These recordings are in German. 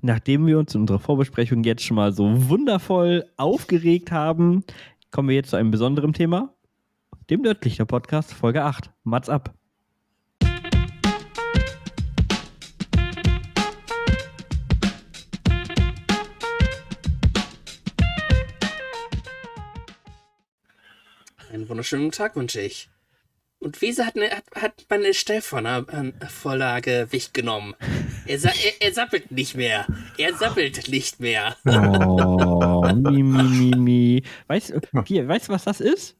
nachdem wir uns in unserer Vorbesprechung jetzt schon mal so wundervoll aufgeregt haben, kommen wir jetzt zu einem besonderen Thema, dem Nördlichter Podcast, Folge 8. Mats ab. Einen wunderschönen Tag wünsche ich. Und Wiese hat, hat, hat meine Stellvorlage weggenommen. Er, sa er, er, sappelt nicht mehr. Er sappelt nicht mehr. Oh, mi, mi, mi, mi. Weißt du, weißt, was das ist?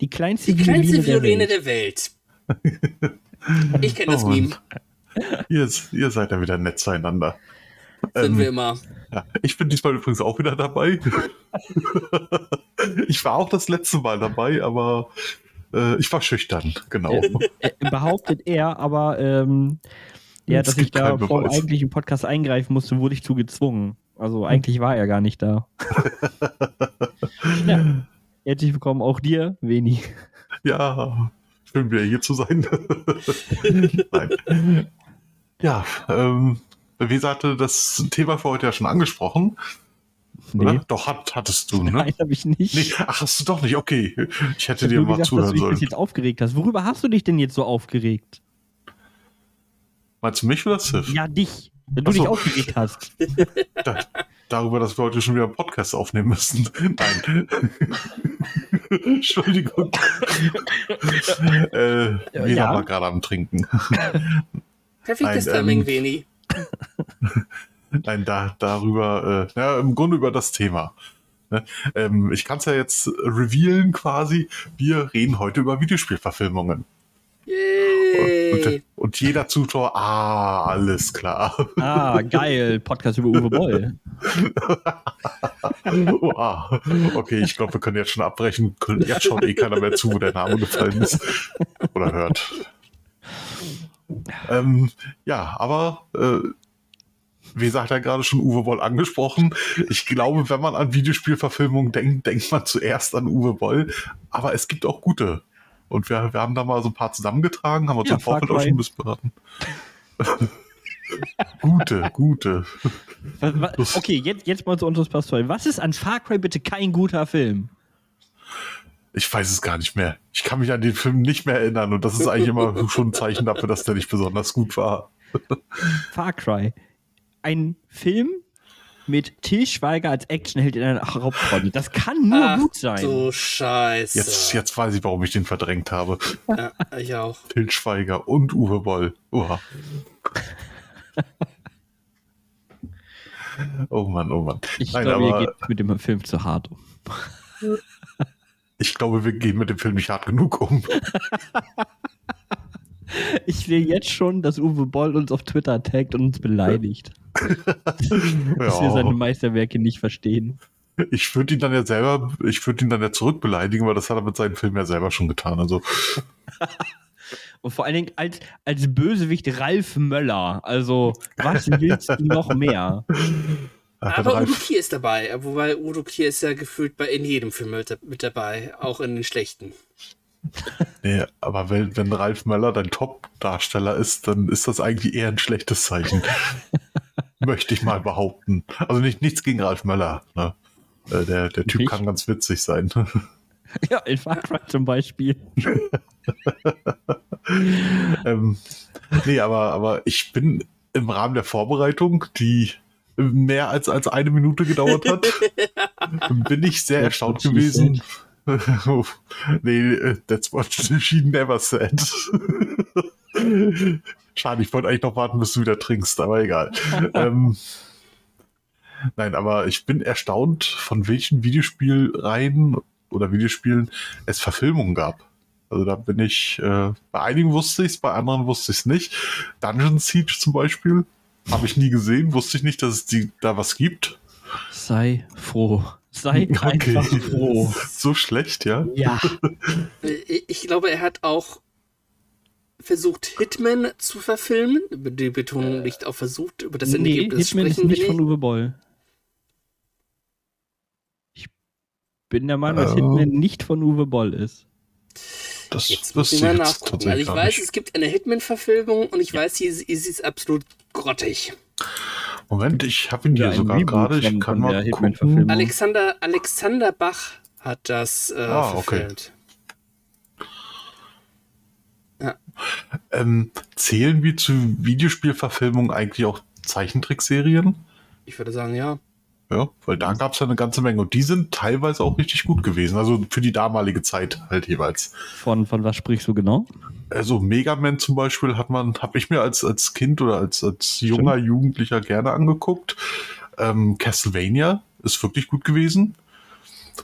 Die kleinste, Die kleinste Violine der Welt. Der Welt. Ich kenne das oh, Meme. Ihr, ihr, seid ja wieder nett zueinander. Sind ähm, wir immer. Ja, ich bin diesmal übrigens auch wieder dabei. ich war auch das letzte Mal dabei, aber äh, ich war schüchtern, genau. Äh, äh, behauptet er, aber ähm, ja, dass ich da vor eigentlich im Podcast eingreifen musste, wurde ich zu gezwungen. Also eigentlich war er gar nicht da. ja. Herzlich willkommen auch dir, Veni. Ja, schön wieder hier zu sein. Nein. Ja, ähm, wie sagte das Thema für heute ja schon angesprochen. Nee. Oder? Doch, hat, hattest du, ne? Nein, habe ich nicht. Nee, ach, hast du doch nicht. Okay. Ich hätte dir mal gedacht, zuhören dass du sollen. dich jetzt aufgeregt hast. Worüber hast du dich denn jetzt so aufgeregt? Meinst du mich oder Sif? Ja, dich. Wenn du so. dich aufgeregt hast. Da, darüber, dass wir heute schon wieder einen Podcast aufnehmen müssen. Nein. Entschuldigung. äh, wir ja. war gerade am Trinken. Perfektes Timing, ähm, Veni. Nein, da, darüber, äh, ja, im Grunde über das Thema. Ne? Ähm, ich kann es ja jetzt revealen quasi. Wir reden heute über Videospielverfilmungen. Und, und, jeder Zuschauer, ah, alles klar. Ah, geil, Podcast über Uwe Boll. wow. Okay, ich glaube, wir können jetzt schon abbrechen. Jetzt schaut eh keiner mehr zu, wo der Name gefallen ist oder hört. Ähm, ja, aber äh, wie sagt er gerade schon Uwe Boll angesprochen. Ich glaube, wenn man an Videospielverfilmungen denkt, denkt man zuerst an Uwe Boll. Aber es gibt auch gute. Und wir, wir haben da mal so ein paar zusammengetragen, haben uns ja, im Vorfeld auch schon ein bisschen beraten. gute, gute. Okay, jetzt, jetzt mal zu unseres Pastor. Was ist an Far Cry bitte kein guter Film? Ich weiß es gar nicht mehr. Ich kann mich an den Film nicht mehr erinnern und das ist eigentlich immer schon ein Zeichen dafür, dass der nicht besonders gut war. Far Cry ein Film mit Till Schweiger als Actionheld in einer Hauptrolle. Das kann nur Ach, gut sein. Du Scheiße. Jetzt, jetzt weiß ich, warum ich den verdrängt habe. Ja, ich auch. Till Schweiger und Uwe Boll. Uha. oh Mann, oh Mann. Ich Nein, glaube, ihr geht mit dem Film zu hart um. ich glaube, wir gehen mit dem Film nicht hart genug um. Ich sehe jetzt schon, dass Uwe Boll uns auf Twitter taggt und uns beleidigt. dass wir seine Meisterwerke nicht verstehen. Ich würde ihn dann ja selber, ich würde ihn dann ja zurückbeleidigen, weil das hat er mit seinen Filmen ja selber schon getan. Also. Und vor allen Dingen als, als Bösewicht Ralf Möller. Also, was willst du noch mehr? Aber Udo Kier ist dabei, wobei Udo Kier ist ja gefühlt bei in jedem Film mit dabei, auch in den schlechten. Nee, aber wenn, wenn Ralf Möller dein Top-Darsteller ist, dann ist das eigentlich eher ein schlechtes Zeichen. Möchte ich mal behaupten. Also nicht, nichts gegen Ralf Möller. Ne? Äh, der, der Typ ich? kann ganz witzig sein. Ja, in Far Cry zum Beispiel. ähm, nee, aber, aber ich bin im Rahmen der Vorbereitung, die mehr als, als eine Minute gedauert hat, bin ich sehr erstaunt gewesen, nee, that's what she never said. Schade, ich wollte eigentlich noch warten, bis du wieder trinkst, aber egal. ähm, nein, aber ich bin erstaunt, von welchen Videospielreihen oder Videospielen es Verfilmungen gab. Also da bin ich, äh, bei einigen wusste ich es, bei anderen wusste ich es nicht. Dungeon Siege zum Beispiel habe ich nie gesehen, wusste ich nicht, dass es die, da was gibt. Sei froh. Sei okay. einfach froh. So schlecht, ja? Ja. Ich glaube, er hat auch versucht, Hitman zu verfilmen. Die Betonung liegt auf versucht, über das nee, Ergebnis Hitman sprechen ist nicht von Uwe Boll. Ich bin der Meinung, dass uh, Hitman nicht von Uwe Boll ist. Das jetzt muss ich mal nachgucken. Also ich weiß, es gibt eine Hitman-Verfilmung und ich weiß, sie, sie ist absolut grottig. Moment, ich habe ihn Ja, hier sogar gerade. Ich kann mal gucken. Alexander, Alexander Bach hat das äh, Ah, okay. verfilmt. Ähm, zählen wir zu Videospielverfilmungen eigentlich auch Zeichentrickserien? Ich würde sagen, ja. Ja, weil da gab es ja eine ganze Menge und die sind teilweise auch richtig gut gewesen. Also für die damalige Zeit halt jeweils. Von, von was sprichst du genau? Also Mega Man zum Beispiel hat man, habe ich mir als, als Kind oder als, als junger Jugendlicher gerne angeguckt. Ähm, Castlevania ist wirklich gut gewesen.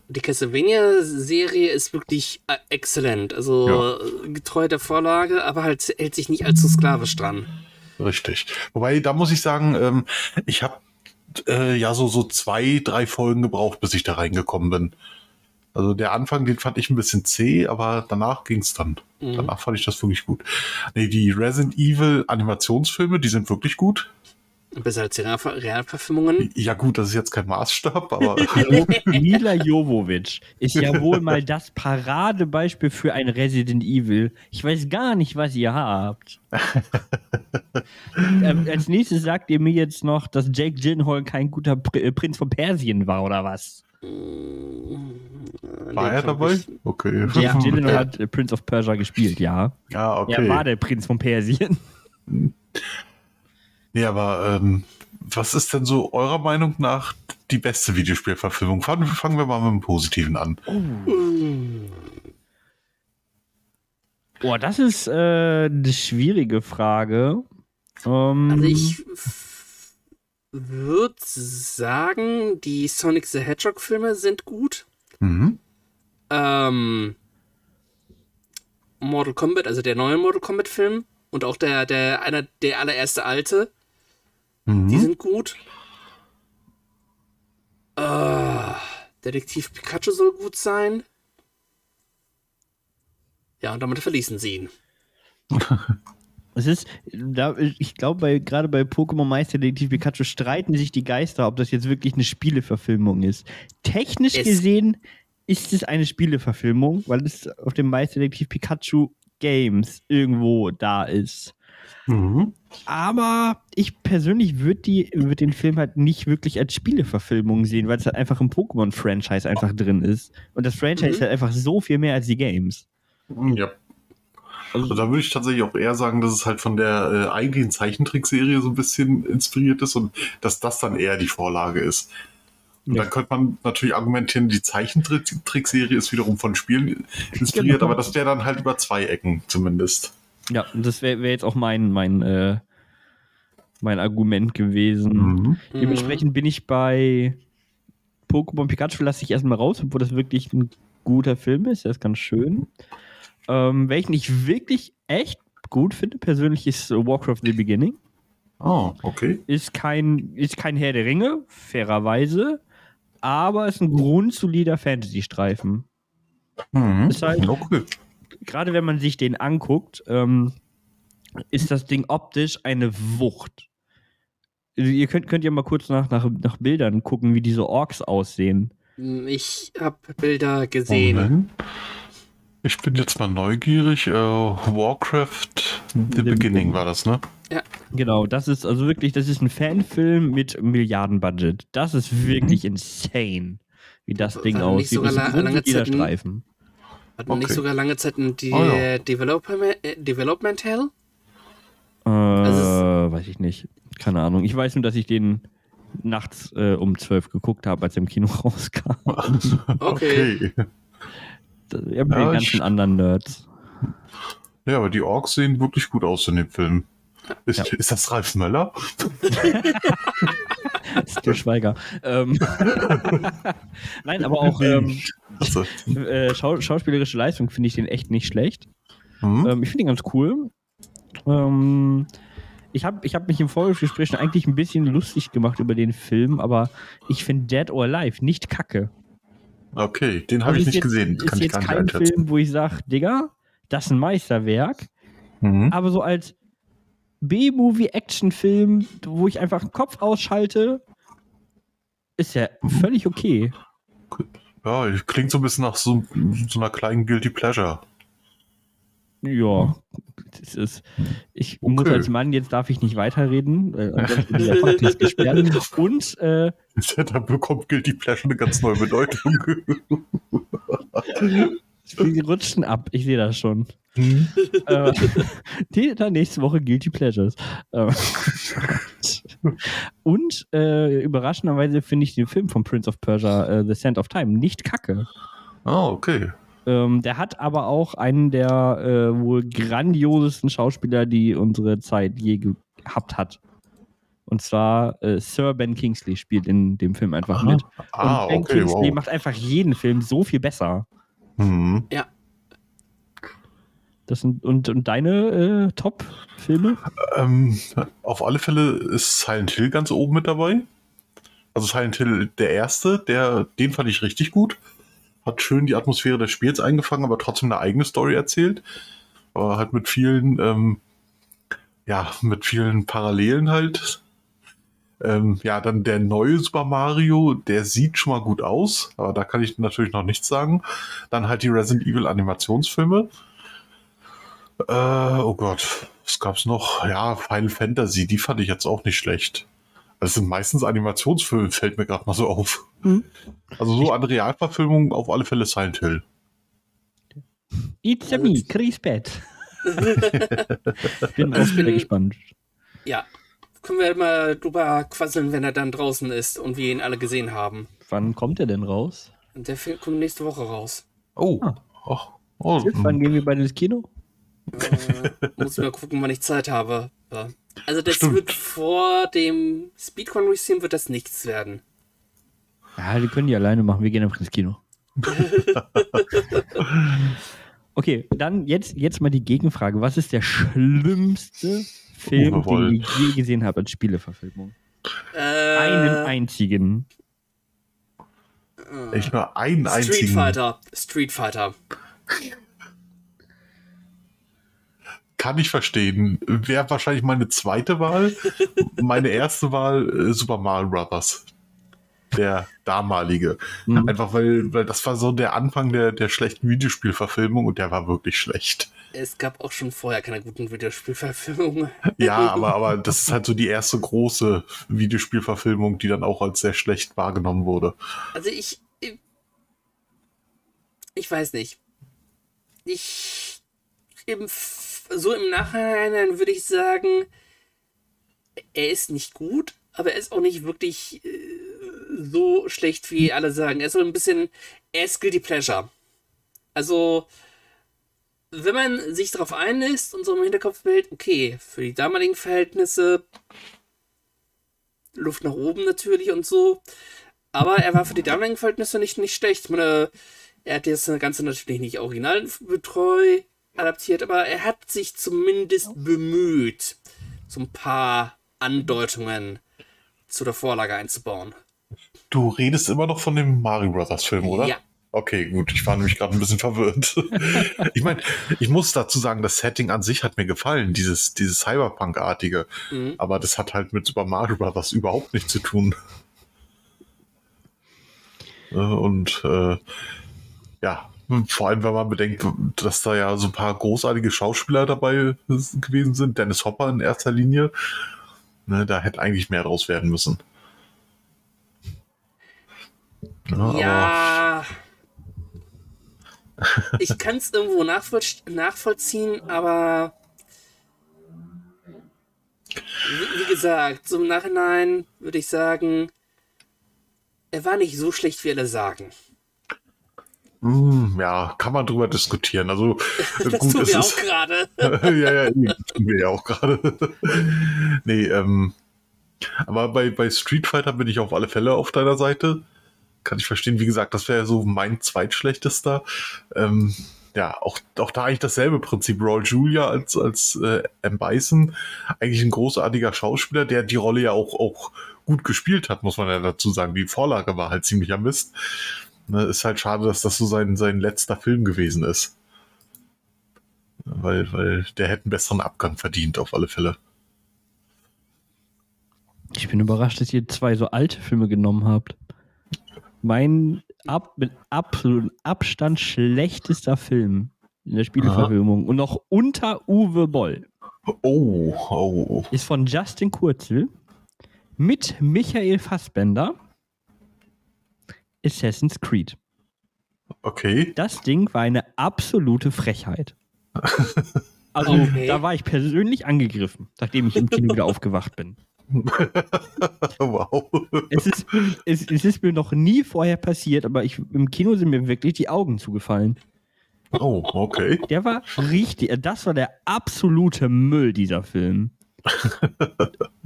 Die Castlevania-Serie ist wirklich äh, exzellent. Also äh, getreu der Vorlage, aber halt hält sich nicht allzu sklavisch dran. Richtig. Wobei, da muss ich sagen, ähm, ich habe äh, ja so, so zwei, drei Folgen gebraucht, bis ich da reingekommen bin. Also der Anfang, den fand ich ein bisschen zäh, aber danach ging's dann. Mhm. Danach fand ich das wirklich gut. Nee, die Resident Evil Animationsfilme, die sind wirklich gut. Besser als die Real- Realverfilmungen. Ja gut, das ist jetzt kein Maßstab, aber Mila Jovovic ist ja wohl mal das Paradebeispiel für ein Resident Evil. Ich weiß gar nicht, was ihr habt. ähm, als nächstes sagt ihr mir jetzt noch, dass Jake Gyllenhaal kein guter Pr äh, Prinz von Persien war, oder was? war er dabei? Okay. Jake Gyllenhaal Ja. hat Prince of Persia gespielt, ja. Ja, okay. Er war der Prinz von Persien. Nee, aber ähm, was ist denn so eurer Meinung nach die beste Videospielverfilmung? Fangen, fangen wir mal mit dem Positiven an. Boah, das ist äh, eine schwierige Frage. Ähm, Also ich würde sagen, die Sonic the Hedgehog Filme sind gut. Mhm. Ähm, Mortal Kombat, also der neue Mortal Kombat Film und auch der, der, einer, der allererste alte, Mhm. die sind gut. Äh, Detektiv Pikachu soll gut sein. Ja, und damit verließen sie ihn. Es ist, ich glaube, bei, gerade bei Pokémon Meisterdetektiv Pikachu streiten sich die Geister, ob das jetzt wirklich eine Spieleverfilmung ist. Technisch Es- gesehen ist es eine Spieleverfilmung, weil es auf dem Meisterdetektiv Pikachu Games irgendwo da ist. Mhm. Aber ich persönlich würde würd den Film halt nicht wirklich als Spieleverfilmung sehen, weil es halt einfach im Pokémon-Franchise einfach drin ist. Und das Franchise Mhm. ist halt einfach so viel mehr als die Games. Ja. Also, da würde ich tatsächlich auch eher sagen, dass es halt von der äh, eigentlichen Zeichentrickserie so ein bisschen inspiriert ist und dass das dann eher die Vorlage ist. Und Ja. dann könnte man natürlich argumentieren, die Zeichentrickserie ist wiederum von Spielen inspiriert, Genau. aber das wäre dann halt über zwei Ecken zumindest. Ja, das wäre wär jetzt auch mein, mein, äh, mein Argument gewesen. Mhm. Dementsprechend bin ich bei Pokémon Pikachu, lasse ich erstmal raus, obwohl das wirklich ein guter Film ist. Der ist ganz schön. Ähm, welchen ich wirklich echt gut finde, persönlich, ist Warcraft The Beginning. Oh, okay. Ist kein, ist kein Herr der Ringe, fairerweise, aber ist ein grundsolider Fantasy-Streifen. Mhm. Ist halt- okay. Gerade wenn man sich den anguckt, ähm, ist das Ding optisch eine Wucht. Also ihr könnt, könnt ja mal kurz nach, nach, nach Bildern gucken, wie diese Orks aussehen. Ich habe Bilder gesehen. Moment. Ich bin jetzt mal neugierig. Äh, Warcraft The, The Beginning Beginning. war das, ne? Genau, das ist also wirklich, das ist ein Fanfilm mit Milliardenbudget. Das ist wirklich insane, wie das War Ding aussieht. Das ist ein la- lange Zeit Streifen. Hat man nicht Okay. sogar lange Zeit ein De Oh ja. Development, äh, Development Hell? Äh, Also weiß ich nicht. Keine Ahnung. Ich weiß nur, dass ich den nachts äh, um 12 geguckt habe, als er im Kino rauskam. Okay. Ja, mit Ja, den ganzen ich- anderen Nerds. Ja, aber die Orks sehen wirklich gut aus in dem Film. Ist, Ja. ist das Ralf Möller? Das ist der Schweiger. ähm, Nein, aber auch ähm, Also, äh, schau schauspielerische Leistung finde ich den echt nicht schlecht. hm? Ähm, ich finde ihn ganz cool. Ähm, ich habe ich hab mich im Vorgespräch eigentlich ein bisschen lustig gemacht über den Film, aber ich finde Dead or Alive nicht kacke. Okay, den habe ich ist nicht jetzt, gesehen. Ist Kann ich jetzt kein. Film, wo ich sage, Digga, das ist ein Meisterwerk. Mhm. Aber so als B-Movie-Action-Film, wo ich einfach den Kopf ausschalte, ist ja völlig okay. Ja, klingt so ein bisschen nach so, so einer kleinen Guilty Pleasure. Ja, Das ist, ich Okay. muss als Mann, jetzt darf ich nicht weiterreden. Äh. Und äh, Da bekommt Guilty Pleasure eine ganz neue Bedeutung. wir rutschen ab. Ich sehe das schon. Hm. äh, die, dann nächste Woche Guilty Pleasures. Äh, und äh, überraschenderweise finde ich den Film von Prince of Persia, äh, The Sand of Time, nicht kacke. Ah, okay. Ähm, der hat aber auch einen der äh, wohl grandiosesten Schauspieler, die unsere Zeit je gehabt hat. Und zwar äh, Sir Ben Kingsley spielt in dem Film einfach mit. Ah, und Ben okay, Kingsley wow. macht einfach jeden Film so viel besser. Hm. Das sind, und, und deine äh, Top-Filme? Ähm, auf alle Fälle ist Silent Hill ganz oben mit dabei. Also Silent Hill der erste, der, den fand ich richtig gut. Hat schön die Atmosphäre des Spiels eingefangen, aber trotzdem eine eigene Story erzählt. Aber halt mit vielen, ähm, ja, mit vielen Parallelen halt. Ähm, ja, dann der neue Super Mario, der sieht schon mal gut aus, aber da kann ich natürlich noch nichts sagen. Dann halt die Resident Evil Animationsfilme. Äh, oh Gott, was gab's noch? Ja, Final Fantasy, die fand ich jetzt auch nicht schlecht. Das sind meistens Animationsfilme, fällt mir gerade mal so auf. Mhm. Also so an Realverfilmung auf alle Fälle Silent Hill. It's a me, Chris Bett. Bin Also auch ich bin- gespannt. Ja. Können wir mal drüber quasseln, wenn er dann draußen ist und wir ihn alle gesehen haben. Wann kommt er denn raus? Und der Film kommt nächste Woche raus. Oh, Ah. ach, oh, Wann hm. gehen wir beide ins Kino? Äh, muss ich mal gucken, wann ich Zeit habe. Ja. Also das Stimmt. wird vor dem Speedcon Release wird das nichts werden. Ja, die können die alleine machen. Wir gehen einfach ins Kino. okay, dann jetzt, jetzt mal die Gegenfrage. Was ist der schlimmste Film, Uwe den ihr je gesehen habt als Spieleverfilmung? Äh, Einen einzigen. ich nur einen Street einzigen. Fighter. Street Fighter. Kann ich verstehen. Wäre wahrscheinlich meine zweite Wahl. meine erste Wahl äh, Super Mario Brothers. Der damalige. Hm. Einfach weil, weil das war so der Anfang der, der schlechten Videospielverfilmung und der war wirklich schlecht. Es gab auch schon vorher keine guten Videospielverfilmungen. Ja, aber, aber das ist halt so die erste große Videospielverfilmung, die dann auch als sehr schlecht wahrgenommen wurde. Also ich, ich. Ich weiß nicht. Ich. F- so im Nachhinein würde ich sagen, er ist nicht gut, aber er ist auch nicht wirklich äh, so schlecht, wie alle sagen. Er ist so ein bisschen. Er ist Guilty Pleasure. Also. Wenn man sich darauf einlässt und so im Hinterkopf behält, okay, für die damaligen Verhältnisse Luft nach oben natürlich und so. Aber er war für die damaligen Verhältnisse nicht, nicht schlecht. Ich meine, er hat das Ganze natürlich nicht originalbetreu adaptiert, aber er hat sich zumindest bemüht, so ein paar Andeutungen zu der Vorlage einzubauen. Du redest immer noch von dem Mario Brothers Film, oder? Ja. Okay, gut. Ich war nämlich gerade ein bisschen verwirrt. ich meine, ich muss dazu sagen, das Setting an sich hat mir gefallen, dieses, dieses Cyberpunk-artige. Mhm. Aber das hat halt mit Super Mario Brothers überhaupt nichts zu tun. Äh, Und äh, ja, vor allem, wenn man bedenkt, dass da ja so ein paar großartige Schauspieler dabei gewesen sind. Dennis Hopper in erster Linie. Ne, da hätte eigentlich mehr draus werden müssen. Ja, Ja. Ich kann es irgendwo nachvoll nachvollziehen, aber wie, wie gesagt, so im Nachhinein würde ich sagen, er war nicht so schlecht, wie alle sagen. Hm, ja, kann man drüber diskutieren. Also Das gut, tun es wir auch gerade. ja, ja, tun wir ja auch gerade. nee, ähm, aber bei, bei Street Fighter bin ich auf alle Fälle auf deiner Seite. Kann ich verstehen. Wie gesagt, das wäre so mein zweitschlechtester. Ähm, ja, auch, auch da eigentlich dasselbe Prinzip. Raul Julia als, als äh, M. Bison, eigentlich ein großartiger Schauspieler, der die Rolle ja auch, auch gut gespielt hat, muss man ja dazu sagen. Die Vorlage war halt ziemlich am Mist. Ne, ist halt schade, dass das so sein, sein letzter Film gewesen ist. Weil, weil der hätte einen besseren Abgang verdient, auf alle Fälle. Ich bin überrascht, dass ihr zwei so alte Filme genommen habt. Mein ab, mit absolutem Abstand schlechtester Film in der Spieleverfilmung. Und noch unter Uwe Boll. Oh, oh. Ist von Justin Kurzel mit Michael Fassbender. Assassin's Creed. Okay. Das Ding war eine absolute Frechheit. Also, Okay. da war ich persönlich angegriffen, nachdem ich im Kino wieder aufgewacht bin. wow. Es ist, es, es ist mir noch nie vorher passiert, aber ich, im Kino sind mir wirklich die Augen zugefallen. Oh, okay. Der war richtig, das war der absolute Müll, dieser Film.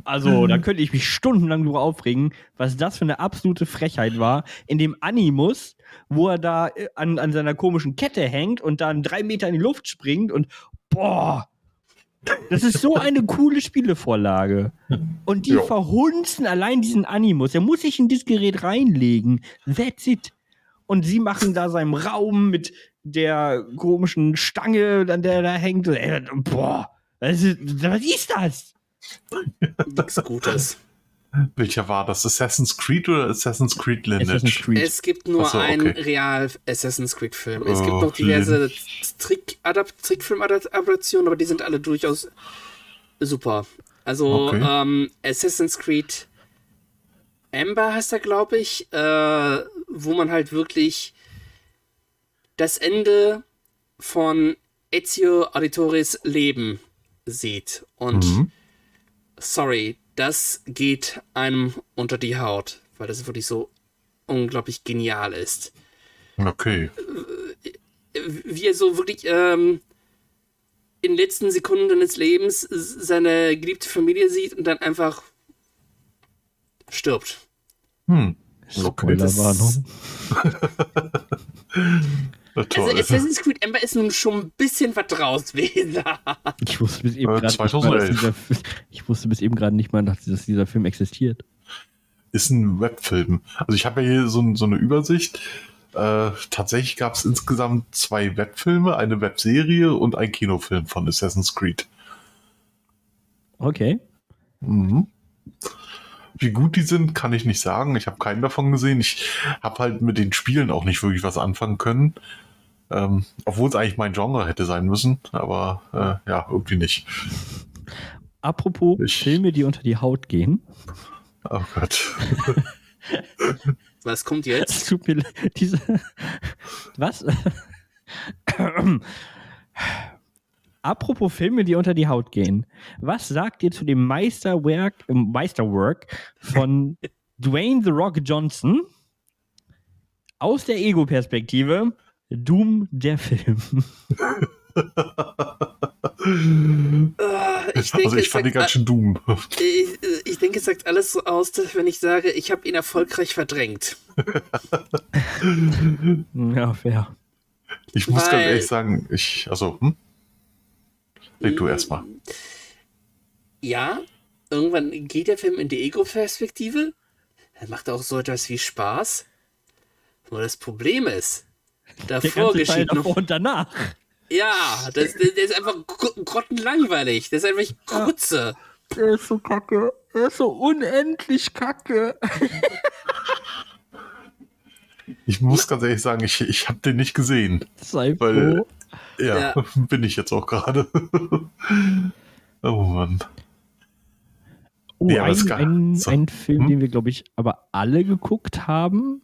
Also, da könnte ich mich stundenlang drüber aufregen, was das für eine absolute Frechheit war. In dem Animus, wo er da äh, an, an seiner komischen Kette hängt und dann drei Meter in die Luft springt und boah, das ist so eine coole Spielevorlage. Und die Ja. verhunzen allein diesen Animus. Er muss sich in dieses Gerät reinlegen. That's it. Und sie machen da seinem Raum mit der komischen Stange, an der er da hängt. Boah, was ist, was ist das? Nichts Gutes. Welcher war das? Assassin's Creed oder Assassin's Creed Lineage? Assassin's Creed. Es gibt nur so, einen okay. real Assassin's Creed Film. Es gibt Oh, noch diverse Trick Trickfilm-Adaptionen, aber die sind alle durchaus super. Also Okay. ähm, Assassin's Creed Amber heißt er, glaube ich, äh, wo man halt wirklich das Ende von Ezio Auditores Leben sieht. Und Mhm. sorry, das geht einem unter die Haut, weil das wirklich so unglaublich genial ist. Okay. Wie er so wirklich ähm, in den letzten Sekunden des Lebens seine geliebte Familie sieht und dann einfach stirbt. Hm. Okay, Spoilerwarnung. Na, toll. Also Assassin's Creed Ember ist nun schon ein bisschen was draus gewesen. Ich wusste bis eben Äh, gerade nicht mal, dass 2011. dieser, Fi- ich wusste bis eben gerade nicht mal, dass dieser Film existiert. ist ein Webfilm. Also ich habe ja hier so, so eine Übersicht. Äh, tatsächlich gab es insgesamt zwei Webfilme, eine Webserie und ein Kinofilm von Assassin's Creed. Okay. Mhm. Wie gut die sind, kann ich nicht sagen. Ich habe keinen davon gesehen. Ich habe halt mit den Spielen auch nicht wirklich was anfangen können. Ähm, obwohl es eigentlich mein Genre hätte sein müssen, aber äh, ja, irgendwie nicht. Apropos Ich- Filme, die unter die Haut gehen. Oh Gott. Was kommt jetzt? Es tut mir leid, diese. Was? Apropos Filme, die unter die Haut gehen. Was sagt ihr zu dem Meisterwerk, äh, Meisterwork von Dwayne The Rock Johnson aus der Ego-Perspektive? Doom, der Film. Äh, ich denke, also ich fand die sagt ganz schön dumm. Ich, ich denke, es sagt alles so aus, wenn ich sage, ich habe ihn erfolgreich verdrängt. Ja, fair. Ich muss ganz Weil- ehrlich sagen, ich, also, hm? Leg du erstmal. Ja, irgendwann geht der Film in die Ego-Perspektive. Dann macht er auch so etwas wie Spaß. Nur das Problem ist, Der davor geschieht noch. und danach. Ja, das, der, der ist einfach gr- grottenlangweilig. Der ist einfach Krutze. Er ist so kacke. Er ist so unendlich kacke. Ich muss ganz ehrlich sagen, ich, ich habe den nicht gesehen. Sei Weil- froh. Ja, Ja. bin ich jetzt auch gerade. oh Mann. Oh, Ja, ein, ein, so. ein Film, Hm? den wir, glaube ich, aber alle geguckt haben.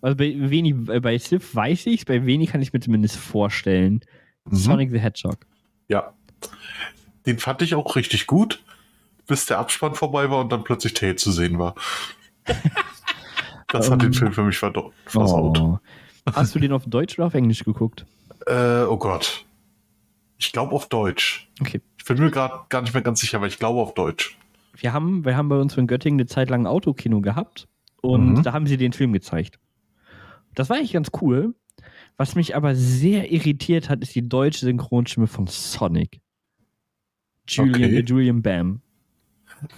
Also bei wenig, äh, bei Sif weiß ich bei wenig kann ich mir zumindest vorstellen. Mhm. Sonic the Hedgehog. Ja. Den fand ich auch richtig gut, bis der Abspann vorbei war und dann plötzlich Tail zu sehen war. Das hat den Ähm. Film für mich versaut. Oh. Hast du den auf Deutsch oder auf Englisch geguckt? Äh, oh Gott. Ich glaube auf Deutsch. Okay. Ich bin mir gerade gar nicht mehr ganz sicher, aber ich glaube auf Deutsch. Wir haben, wir haben bei uns in Göttingen eine Zeit lang ein Autokino gehabt und Mhm. da haben sie den Film gezeigt. Das war eigentlich ganz cool. Was mich aber sehr irritiert hat, ist die deutsche Synchronstimme von Sonic. Julian, Okay. äh, Julian Bam.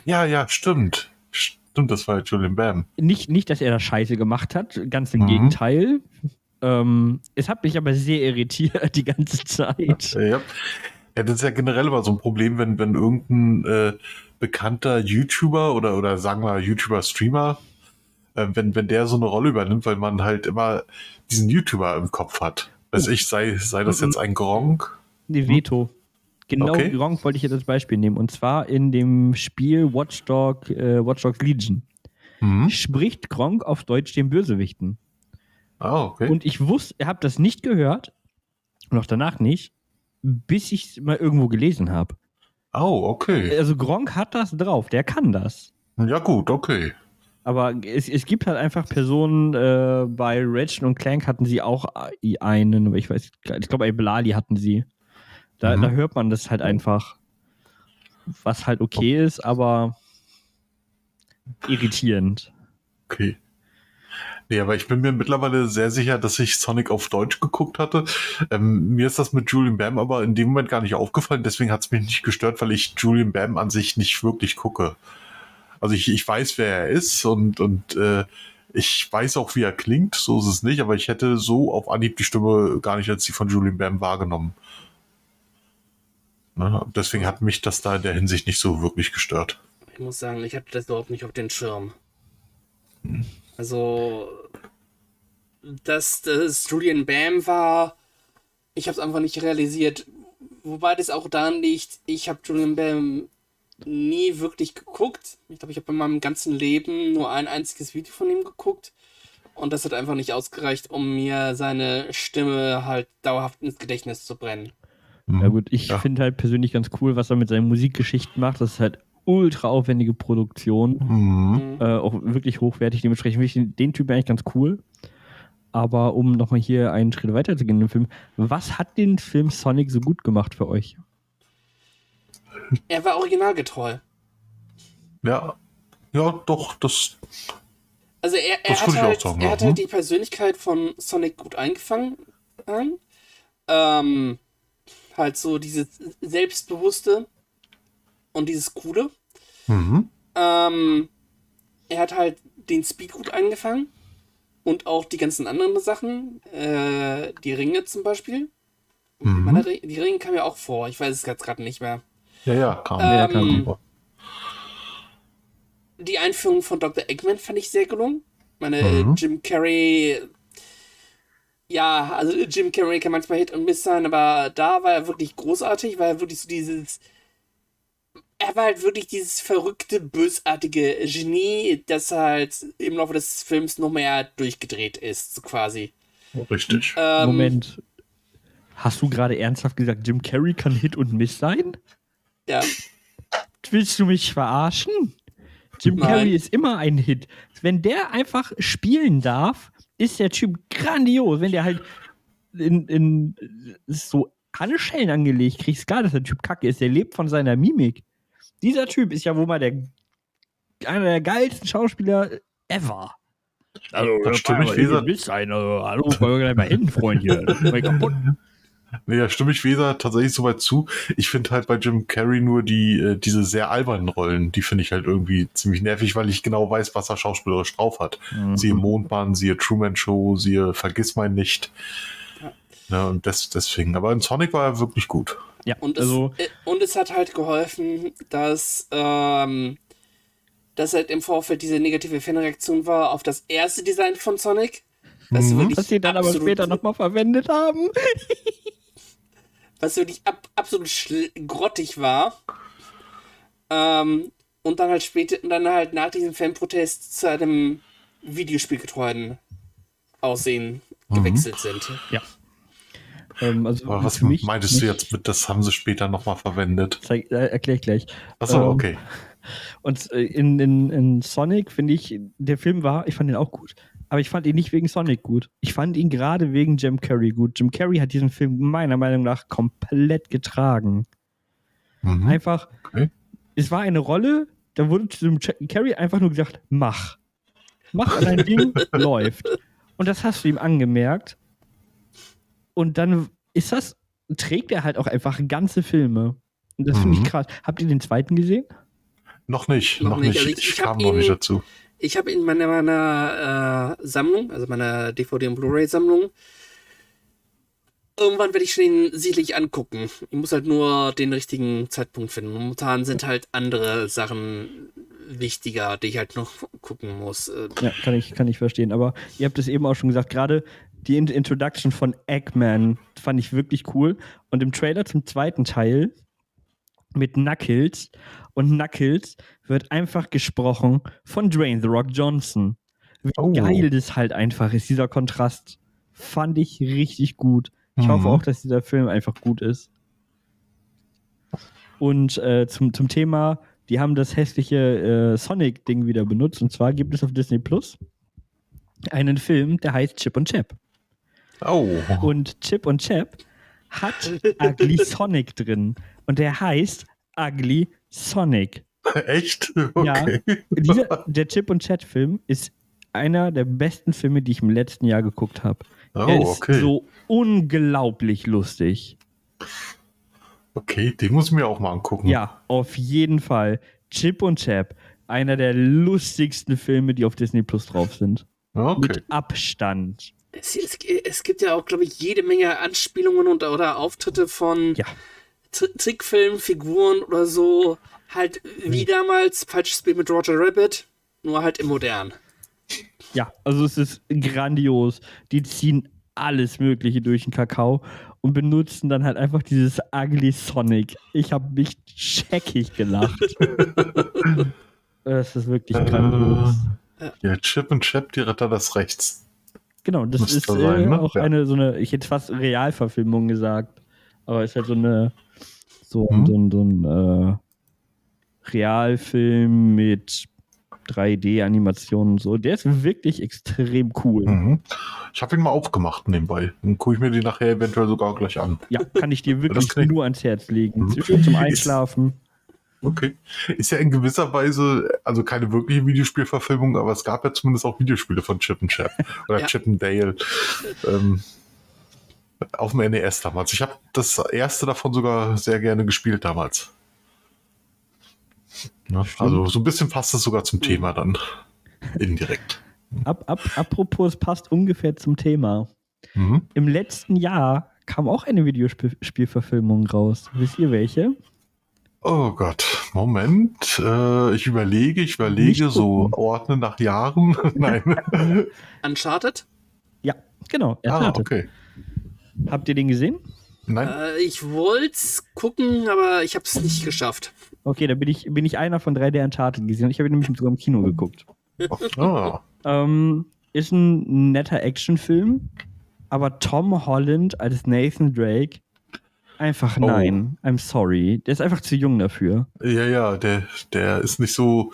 Ja, ja, stimmt. Stimmt, das war Julian Bam. Nicht, nicht, dass er das Scheiße gemacht hat, ganz im Mhm. Gegenteil. Ähm, es hat mich aber sehr irritiert die ganze Zeit. Ja. ja, das ist ja generell immer so ein Problem, wenn, wenn irgendein äh, bekannter YouTuber oder, oder sagen wir YouTuber-Streamer, äh, wenn, wenn der so eine Rolle übernimmt, weil man halt immer diesen YouTuber im Kopf hat. weiß ich, sei, sei das jetzt ein Gronk? Nee, Veto. Genau, Okay. Gronk wollte ich jetzt als Beispiel nehmen. Und zwar in dem Spiel Watchdog, äh, Watch Dogs Legion. Mhm. Spricht Gronk auf Deutsch den Bösewichten. Ah, okay. Und ich wusste, ich habe das nicht gehört, und auch danach nicht, bis ich es mal irgendwo gelesen habe. oh, okay. Also Gronk hat das drauf, der kann das. Ja, gut, okay. Aber es, es gibt halt einfach Personen, äh, bei Ratchet und Clank hatten sie auch einen, aber ich weiß, ich glaube bei Blali hatten sie. Da, Mhm. da hört man das halt einfach, was halt okay ist, aber irritierend. Okay. Nee, aber ich bin mir mittlerweile sehr sicher, dass ich Sonic auf Deutsch geguckt hatte. Ähm, mir ist das mit Julian Bam aber in dem Moment gar nicht aufgefallen, deswegen hat es mich nicht gestört, weil ich Julian Bam an sich nicht wirklich gucke. Also ich, ich weiß, wer er ist und, und äh, ich weiß auch, wie er klingt, so ist es nicht, aber ich hätte so auf Anhieb die Stimme gar nicht als die von Julian Bam wahrgenommen. Ne? Deswegen hat mich das da in der Hinsicht nicht so wirklich gestört. Ich muss sagen, ich hatte das überhaupt nicht auf den Schirm. Also, dass das Julian Bam war, ich habe es einfach nicht realisiert. Wobei das auch daran liegt, ich habe Julian Bam nie wirklich geguckt. Ich glaube, ich habe in meinem ganzen Leben nur ein einziges Video von ihm geguckt. Und das hat einfach nicht ausgereicht, um mir seine Stimme halt dauerhaft ins Gedächtnis zu brennen. Ja gut, ich Ja. finde halt persönlich ganz cool, was er mit seinen Musikgeschichten macht. Das ist halt ultra aufwendige Produktion. Mhm. Äh, auch wirklich hochwertig. Dementsprechend finde ich den, den Typ eigentlich ganz cool. Aber um nochmal hier einen Schritt weiter zu gehen im Film, was hat den Film Sonic so gut gemacht für euch? Er war originalgetreu. Ja. Ja, doch, das. Also er, er Das hat, würde ich auch halt, sagen, er ja. hat Hm? halt die Persönlichkeit von Sonic gut eingefangen. Ähm, halt so dieses Selbstbewusste und dieses Coole. Mhm. Ähm, er hat halt den Speed gut eingefangen. Und auch die ganzen anderen Sachen. Äh, die Ringe zum Beispiel. Mhm. Meine, die Ringe kamen ja auch vor. Ich weiß es jetzt gerade nicht mehr. Ja, ja, kam. Ähm, kam. Die Einführung von Dr. Eggman fand ich sehr gelungen. Meine Mhm. Jim Carrey. Ja, also Jim Carrey kann manchmal Hit und Miss sein, aber da war er wirklich großartig, weil er wirklich so dieses. Er war halt wirklich dieses verrückte, bösartige Genie, das halt im Laufe des Films noch mehr durchgedreht ist, so quasi. Richtig. Ähm, Moment. Hast du gerade ernsthaft gesagt, Jim Carrey kann Hit und Miss sein? Ja, Willst du mich verarschen? Jim Nein. Carrey ist immer ein Hit. Wenn der einfach spielen darf, ist der Typ grandios. Wenn der halt in, in so alle Schellen angelegt kriegt, ist klar, dass der Typ kacke ist. Der lebt von seiner Mimik. Dieser Typ ist ja wohl mal der einer der geilsten Schauspieler ever. Also, Das stimmt, ich weiß. Miss sein. Also, hallo, wollen wir gleich mal hin, Freund hier. Kaputt. Nee, da stimme ich Weser tatsächlich soweit zu. Ich finde halt bei Jim Carrey nur die, äh, diese sehr albernen Rollen, die finde ich halt irgendwie ziemlich nervig, weil ich genau weiß, was er schauspielerisch drauf hat. Mhm. Siehe Mondbahn, siehe Truman Show, siehe Vergiss mein nicht. Ja. Ja, und das, deswegen. Aber in Sonic war er wirklich gut. Ja, Und, also, es, äh, und es hat halt geholfen, dass, ähm, dass halt im Vorfeld diese negative Fanreaktion war auf das erste Design von Sonic. Was Mhm. was sie dann aber später nochmal verwendet haben. Was wirklich ab, absolut grottig war. Ähm, und dann halt später, und dann halt nach diesem Fanprotest zu einem videospielgetreuen Aussehen Mhm. gewechselt sind. Ja. Ähm, also Aber was meintest du jetzt mit, das haben sie später nochmal verwendet? Äh, erklär ich gleich. Achso, Ähm, okay. Und äh, in, in, in Sonic finde ich, der Film war, ich fand ihn auch gut. Aber ich fand ihn nicht wegen Sonic gut. Ich fand ihn gerade wegen Jim Carrey gut. Jim Carrey hat diesen Film meiner Meinung nach komplett getragen. Mhm. Einfach, Okay. es war eine Rolle, da wurde zu Jim Carrey einfach nur gesagt, mach. Mach dein Ding läuft. Und das hast du ihm angemerkt. Und dann ist das, trägt er halt auch einfach ganze Filme. Und das finde Mhm. ich krass. Habt ihr den zweiten gesehen? Noch nicht, Noch noch, nicht. nicht. Also ich, ich- ich kam noch nicht ihn- dazu. Ich habe in meiner, meiner äh, Sammlung, also meiner DVD- und Blu-ray-Sammlung, irgendwann werde ich den sicherlich angucken. Ich muss halt nur den richtigen Zeitpunkt finden. Momentan sind halt andere Sachen wichtiger, die ich halt noch gucken muss. Äh, Ja, kann ich, kann ich verstehen. Aber ihr habt es eben auch schon gesagt, gerade die In- Introduction von Eggman fand ich wirklich cool. Und im Trailer zum zweiten Teil mit Knuckles und Knuckles wird einfach gesprochen von Dwayne The Rock Johnson. Wie Oh. geil das halt einfach ist, dieser Kontrast. Fand ich richtig gut. Ich Mhm. hoffe auch, dass dieser Film einfach gut ist. Und äh, zum, zum Thema, die haben das hässliche äh, Sonic-Ding wieder benutzt. Und zwar gibt es auf Disney Plus einen Film, der heißt Chip und Chap. Oh. Und Chip und Chap hat Ugly Sonic drin. Und der heißt Ugly Sonic. Echt? Okay. Dieser, der Chip und Chat Film ist einer der besten Filme, die ich im letzten Jahr geguckt habe. er Oh, ist okay. so unglaublich lustig. Okay, den muss ich mir auch mal angucken. Ja, auf jeden Fall. Chip und Chap, einer der lustigsten Filme, die auf Disney Plus drauf sind. Okay. Mit Abstand. Es, es, es gibt ja auch, glaube ich, jede Menge Anspielungen und, oder Auftritte von Ja. Tri Trickfilmfiguren oder so. Halt wie damals, falsches Spiel mit Roger Rabbit, nur halt im Modern. Ja, also es ist grandios. Die ziehen alles Mögliche durch den Kakao und benutzen dann halt einfach dieses Ugly Sonic. Ich habe mich scheckig gelacht. Es ist wirklich grandios. Ja, Chip und Chap, die Ritter des Rechts. Genau, das ist sein, äh, ne? auch Ja. eine so eine, ich hätte fast Realverfilmung gesagt, aber es ist halt so eine so, Mhm. so ein, so ein äh, Realfilm mit 3D-Animationen und so. Der ist wirklich extrem cool. Mhm. Ich habe ihn mal aufgemacht nebenbei. Dann gucke ich mir die nachher eventuell sogar gleich an. Ja, kann ich dir wirklich nur ans Herz legen. Mhm. Schön zum Einschlafen. Okay. Ist ja in gewisser Weise, also keine wirkliche Videospielverfilmung, aber es gab ja zumindest auch Videospiele von Chip und Chap oder Ja. Chip and Dale. Ähm, auf dem NES damals. Ich habe das erste davon sogar sehr gerne gespielt damals. Ja, also so ein bisschen passt das sogar zum Thema dann. Indirekt. Ab, ab, apropos, es passt ungefähr zum Thema. Mhm. Im letzten Jahr kam auch eine Videospielverfilmung raus. Wisst ihr welche? Oh Gott, Moment. Äh, ich überlege, ich überlege, so ordnen nach Jahren. Nein. Uncharted? Ja, genau. ah, Uncharted. okay. Habt ihr den gesehen? Nein. Äh, ich wollte es gucken, aber ich habe es nicht geschafft. Okay, da bin ich, bin ich einer von drei, der Uncharted gesehen hat. Ich habe ihn nämlich sogar im Kino geguckt. Ah, Ähm, ist ein netter Actionfilm, aber Tom Holland als Nathan Drake einfach Oh. nein. I'm sorry. Der ist einfach zu jung dafür. ja, ja, der, der ist nicht so.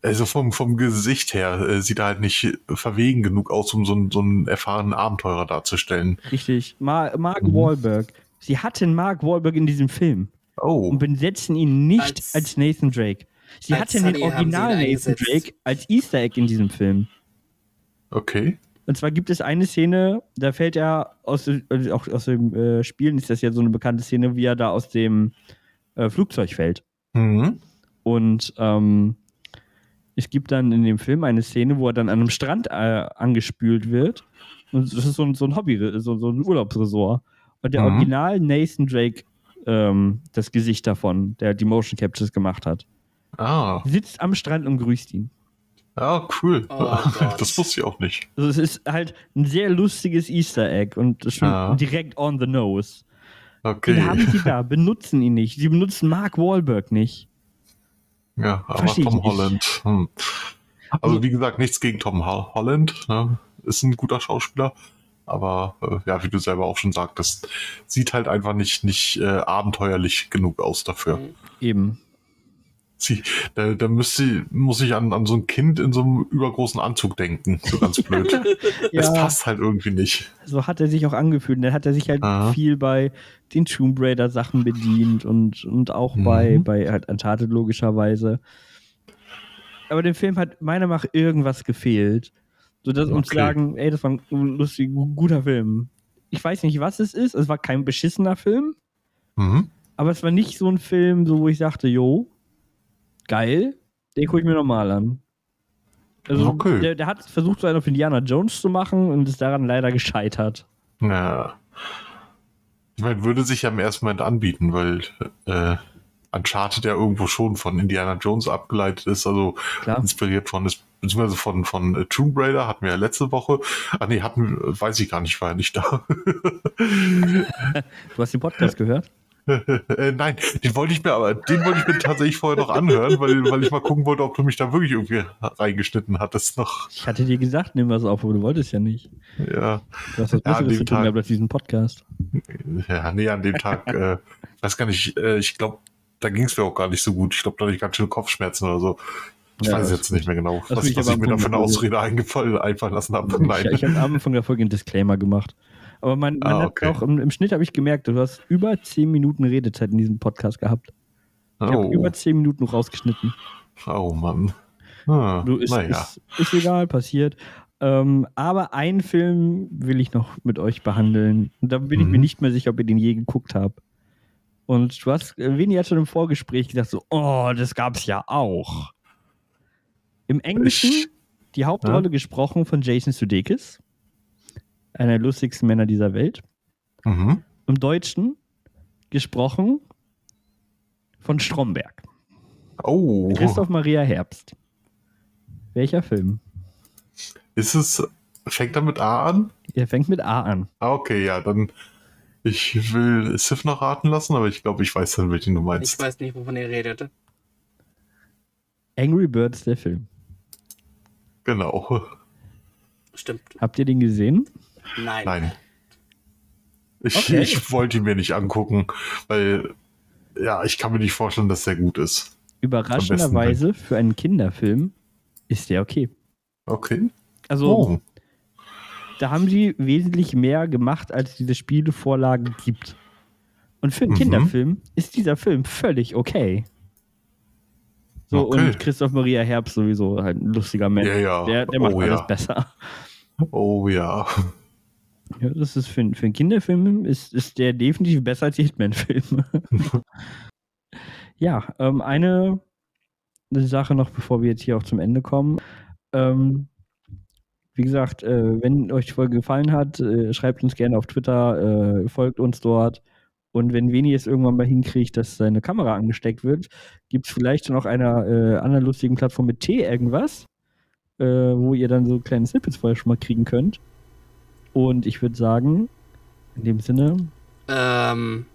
Also vom, vom Gesicht her äh, sieht er halt nicht verwegen genug aus, um so, einen- so einen erfahrenen Abenteurer darzustellen. Richtig. Ma Mark Mhm. Wahlberg. Sie hatten Mark Wahlberg in diesem Film Oh, und besetzen ihn nicht als, Als- Nathan Drake. Sie hatten den Sunny Original ihn Nathan. Drake als Easter Egg in diesem Film. okay. Und zwar gibt es eine Szene, da fällt er aus, dem- also auch aus dem äh, Spielen ist das ja so eine bekannte Szene, wie er da aus dem äh, Flugzeug fällt. Mhm. Und ähm, es gibt dann in dem Film eine Szene, wo er dann an einem Strand äh, angespült wird. Und das ist so ein, so ein Hobby, so, so ein Urlaubsresort. Und der Mhm. Original Nathan Drake, ähm, das Gesicht davon, der die Motion Captures gemacht hat, Ah, sitzt am Strand und grüßt ihn. Ja, cool. Oh das wusste ich auch nicht. Also es ist halt ein sehr lustiges Easter Egg und schon Ah. direkt on the nose. Okay. Den haben sie da, benutzen ihn nicht. Sie benutzen Mark Wahlberg nicht. Ja, aber Versteh Tom. Holland. Hm. Also wie gesagt, nichts gegen Tom Ho- Holland. Ne? Ist ein guter Schauspieler. Aber äh, ja, wie du selber auch schon sagtest, sieht halt einfach nicht, nicht äh, abenteuerlich genug aus dafür. Mhm. Eben. Sie, da, da müsste, muss ich an, an so ein Kind in so einem übergroßen Anzug denken. So ganz blöd. Es Ja. passt halt irgendwie nicht. So hat er sich auch angefühlt. Und dann hat er sich halt Aha. viel bei den Tomb Raider Sachen bedient und, und auch Mhm. bei, bei halt Uncharted logischerweise. Aber dem Film hat meiner Meinung nach irgendwas gefehlt. So dass uns Okay. sagen, ey, das war ein lustig, guter Film. Ich weiß nicht, was es ist. Es war kein beschissener Film, Mhm. aber es war nicht so ein Film, so wo ich sagte, jo, geil, den gucke ich mir nochmal an. Also, Okay. der, der hat versucht, so einen auf Indiana Jones zu machen und ist daran leider gescheitert. Ja. Ich meine, würde sich ja im ersten Moment anbieten, weil äh, Uncharted ja irgendwo schon von Indiana Jones abgeleitet ist, also Klar. inspiriert von ist, beziehungsweise von, von äh, Tomb Raider hatten wir ja letzte Woche. Ach nee, hatten, weiß ich gar nicht, war ja nicht da. Du hast den Podcast gehört? Äh, nein, den wollte ich mir, aber den wollte ich mir tatsächlich vorher noch anhören, weil, weil ich mal gucken wollte, ob du mich da wirklich irgendwie reingeschnitten hattest noch. Ich hatte dir gesagt, nimm was auf, aber du wolltest ja nicht. Ja. Du hast was Ja, Besseres dem zu tun gehabt als diesen Podcast. Ja, nee, an dem Tag, äh, weiß gar nicht, äh, ich glaube, da ging es mir auch gar nicht so gut. Ich glaube, da hatte ich ganz schöne Kopfschmerzen oder so. Ich Ja, weiß jetzt nicht mehr genau, was, will ich was ich mir da für eine Ausrede eingefallen, einfallen lassen habe. Ich, Nein. ich habe am Anfang der Folge einen Disclaimer gemacht. Aber man, man Ah, hat okay. auch im, im Schnitt habe ich gemerkt, du hast über 10 Minuten Redezeit in diesem Podcast gehabt. Ich habe oh, über 10 Minuten rausgeschnitten. oh Mann. Ah, Du, ist, naja. ist, ist egal, passiert. Ähm, aber einen Film will ich noch mit euch behandeln. Und da bin ich mir Mhm. nicht mehr sicher, ob ihr den je geguckt habt. Und du hast, äh, Vini hat schon im Vorgespräch gesagt, so, oh, das gab's ja auch. Im Englischen die Hauptrolle gesprochen von Jason Sudeikis, einer der lustigsten Männer dieser Welt. Mhm. Im Deutschen gesprochen von Stromberg. Oh, Christoph Maria Herbst. Welcher Film? ist es, fängt er mit A an? Er fängt mit A an. Ah, okay, ja, dann, ich will Sif noch raten lassen, aber ich glaube, ich weiß dann, welchen du Ich meinst. weiß nicht, wovon ihr redet. Angry Birds, der Film. Genau. Stimmt. Habt ihr den gesehen? Nein. Nein. Ich, Okay. ich wollte ihn mir nicht angucken, weil, ja, ich kann mir nicht vorstellen, dass der gut ist. Überraschenderweise für einen Kinderfilm ist der okay. Okay. Also, Oh. da haben sie wesentlich mehr gemacht, als diese Spielevorlagen gibt. Und für einen Mhm. Kinderfilm ist dieser Film völlig okay. So, Okay. und Christoph Maria Herbst sowieso halt ein lustiger Mensch. Ja, ja. Der, der macht Oh, alles ja. besser. Oh ja. Ja, das ist für, für einen Kinderfilm ist, ist der definitiv besser als die Hitman-Filme. ja, ähm, eine Sache noch, bevor wir jetzt hier auch zum Ende kommen. Ähm, wie gesagt, äh, wenn euch die Folge gefallen hat, äh, schreibt uns gerne auf Twitter, äh, folgt uns dort. Und wenn Veni es irgendwann mal hinkriegt, dass seine Kamera angesteckt wird, gibt es vielleicht noch einer äh, anderen lustigen Plattform mit T irgendwas, äh, wo ihr dann so kleine Snippets vorher schon mal kriegen könnt. Und ich würde sagen, in dem Sinne, Ähm,